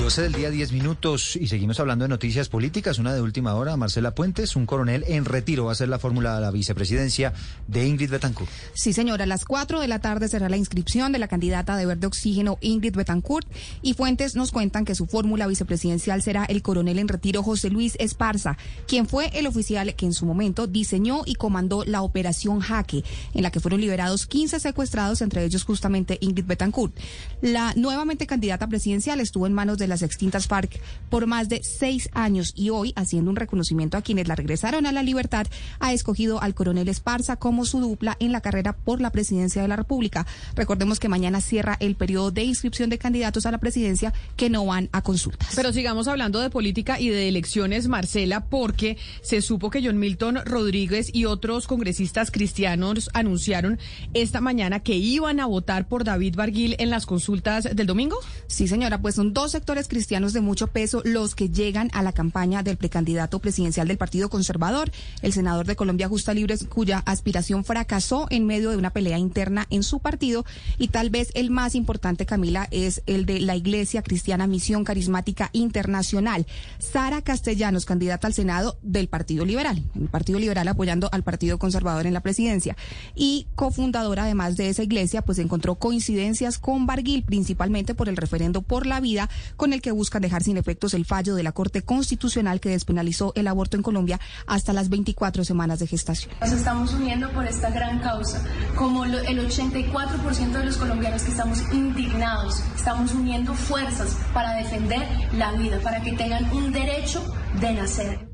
12 del día, 10 minutos, y seguimos hablando de noticias políticas. Una de última hora, Marcela Puentes, un coronel en retiro, va a ser la fórmula de la vicepresidencia de Ingrid Betancourt. Sí, señora, a las 4 de la tarde será la inscripción de la candidata de verde oxígeno Ingrid Betancourt y Fuentes nos cuentan que su fórmula vicepresidencial será el coronel en retiro José Luis Esparza, quien fue el oficial que en su momento diseñó y comandó la operación Jaque, en la que fueron liberados 15 secuestrados, entre ellos justamente Ingrid Betancourt. La nuevamente candidata presidencial estuvo en manos de las extintas FARC por más de seis años y hoy, haciendo un reconocimiento a quienes la regresaron a la libertad, ha escogido al coronel Esparza como su dupla en la carrera por la presidencia de la República. Recordemos que mañana cierra el periodo de inscripción de candidatos a la presidencia que no van a consultas. Pero sigamos hablando de política y de elecciones, Marcela, porque se supo que John Milton Rodríguez y otros congresistas cristianos anunciaron esta mañana que iban a votar por David Barguil en las consultas del domingo. Sí, señora, pues son dos sectores cristianos de mucho peso los que llegan a la campaña del precandidato presidencial del Partido Conservador, el senador de Colombia Justa Libres, cuya aspiración fracasó en medio de una pelea interna en su partido. Y tal vez el más importante, Camila, es el de la Iglesia Cristiana Misión Carismática Internacional. Sara Castellanos, candidata al Senado del Partido Liberal, el Partido Liberal apoyando al Partido Conservador en la presidencia. Y cofundadora, además de esa iglesia, pues encontró coincidencias con Barguil, principalmente por el referendo por la vida, con el que buscan dejar sin efectos el fallo de la Corte Constitucional que despenalizó el aborto en Colombia hasta las 24 semanas de gestación. Nos estamos uniendo por esta gran causa, como lo, el 84% de los colombianos que estamos indignados, estamos uniendo fuerzas para defender la vida, para que tengan un derecho de nacer.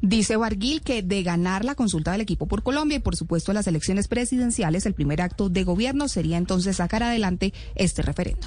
Dice Barguil que de ganar la consulta del equipo por Colombia y por supuesto las elecciones presidenciales, el primer acto de gobierno sería entonces sacar adelante este referendo.